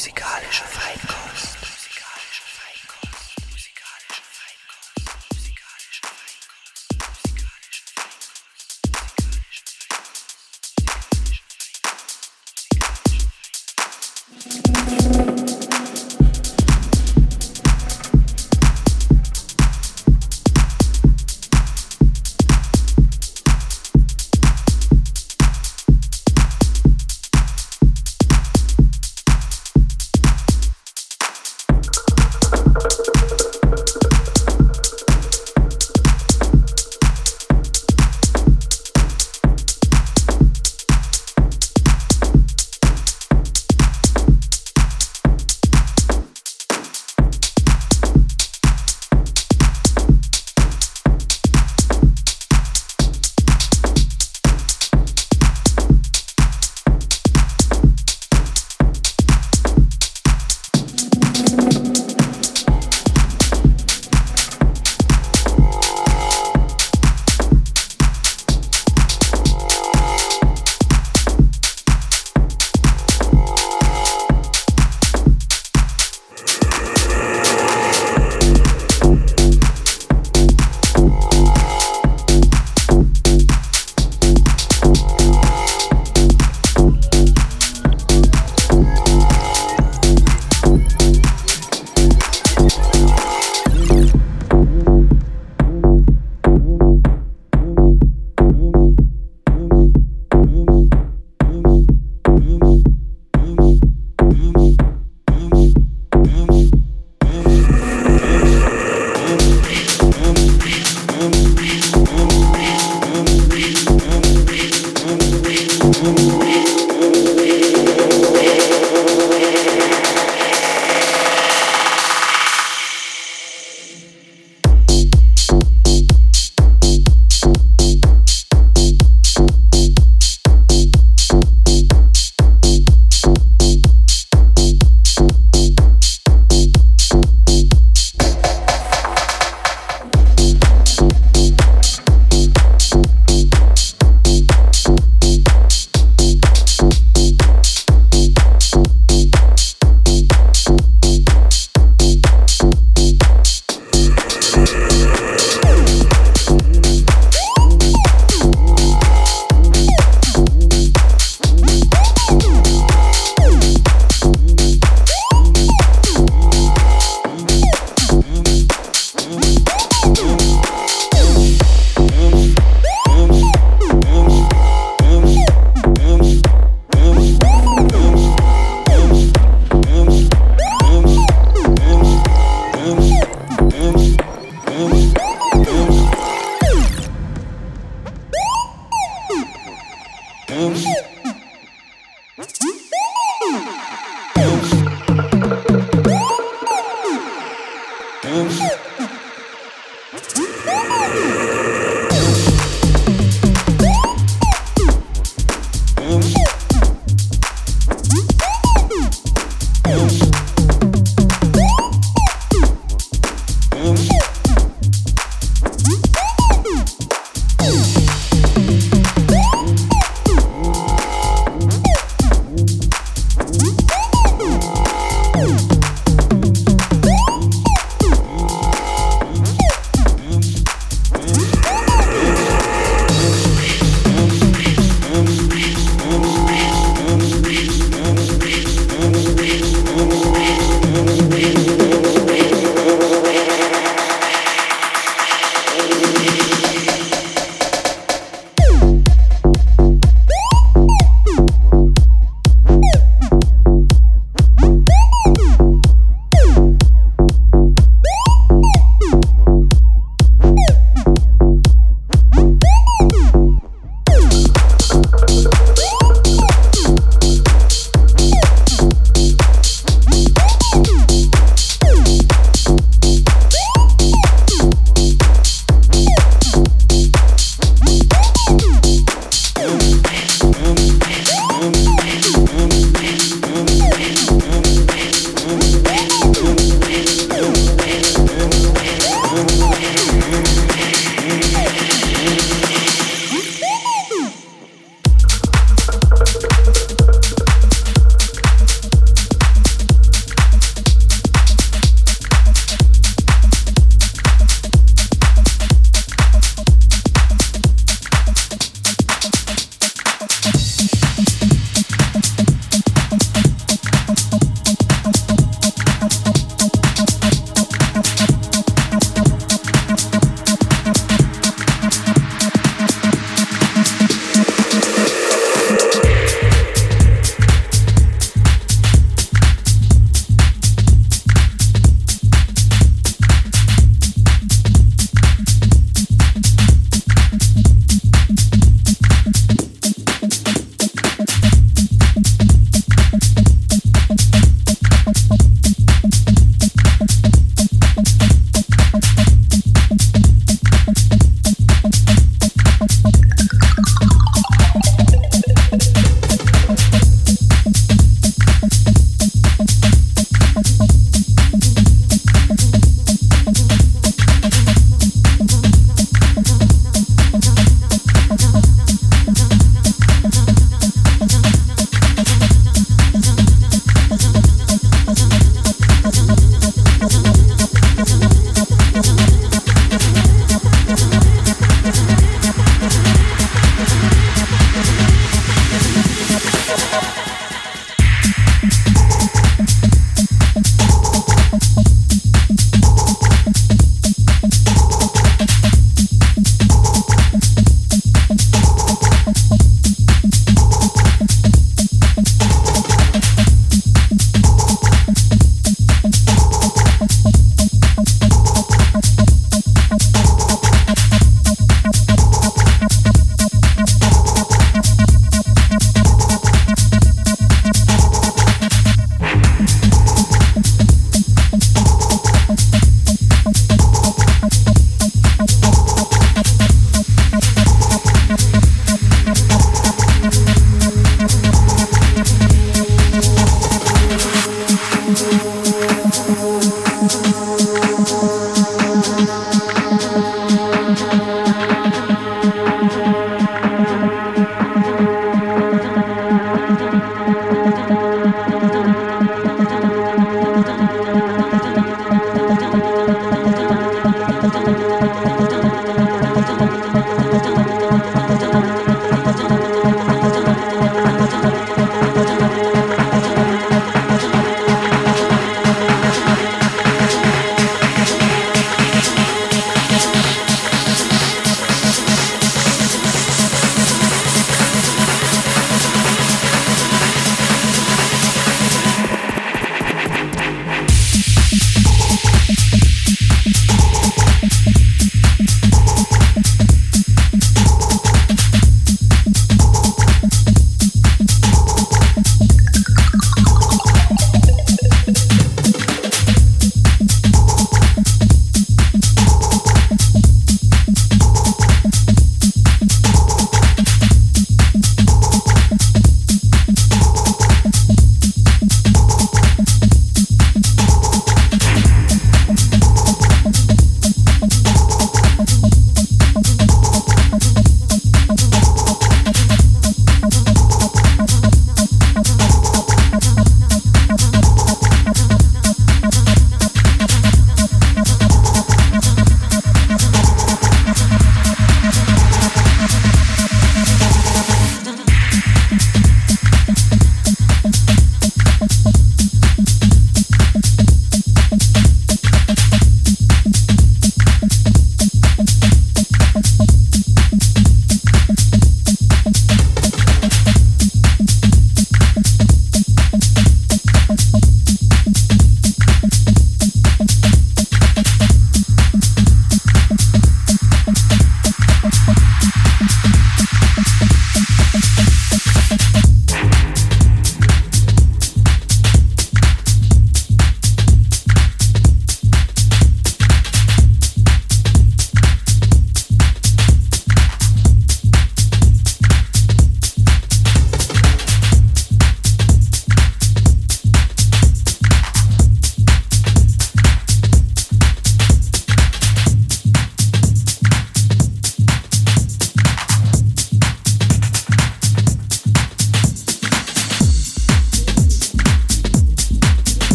musikalische Freiheit.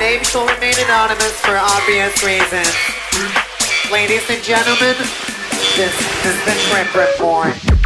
Names will remain anonymous for obvious reasons. Ladies and gentlemen, this has been trip Report.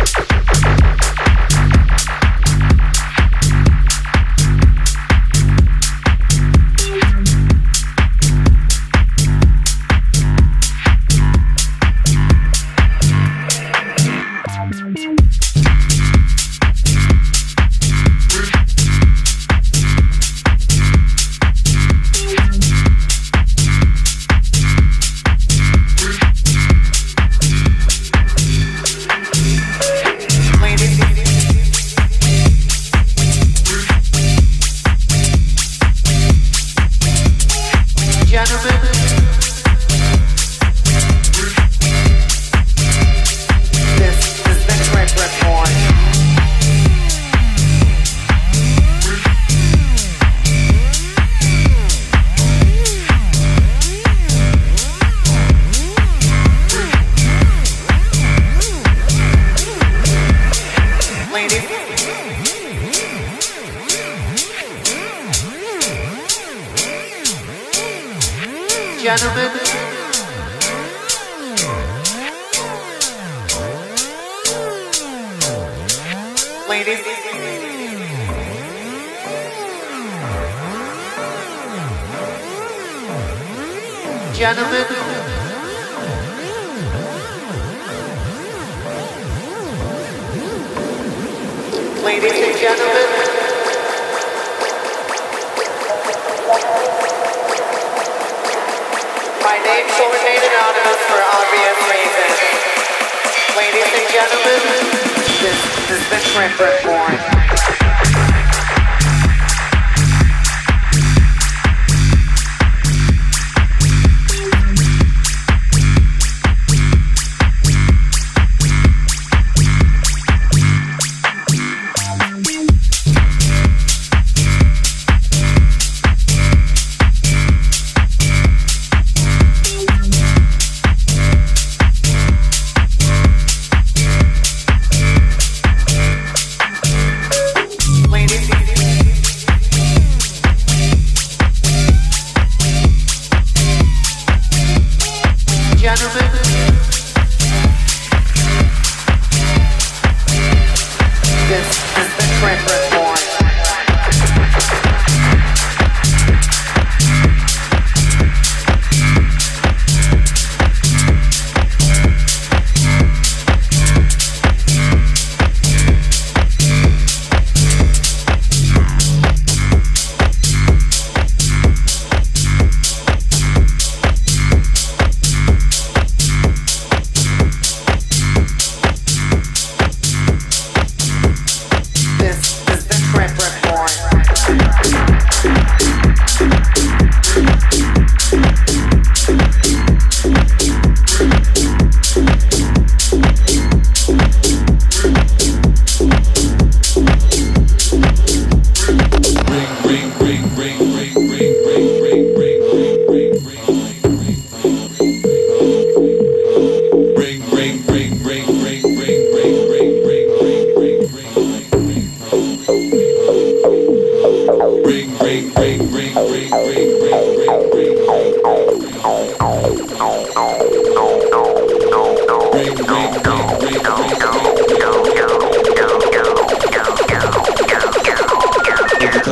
different reform.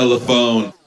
telephone.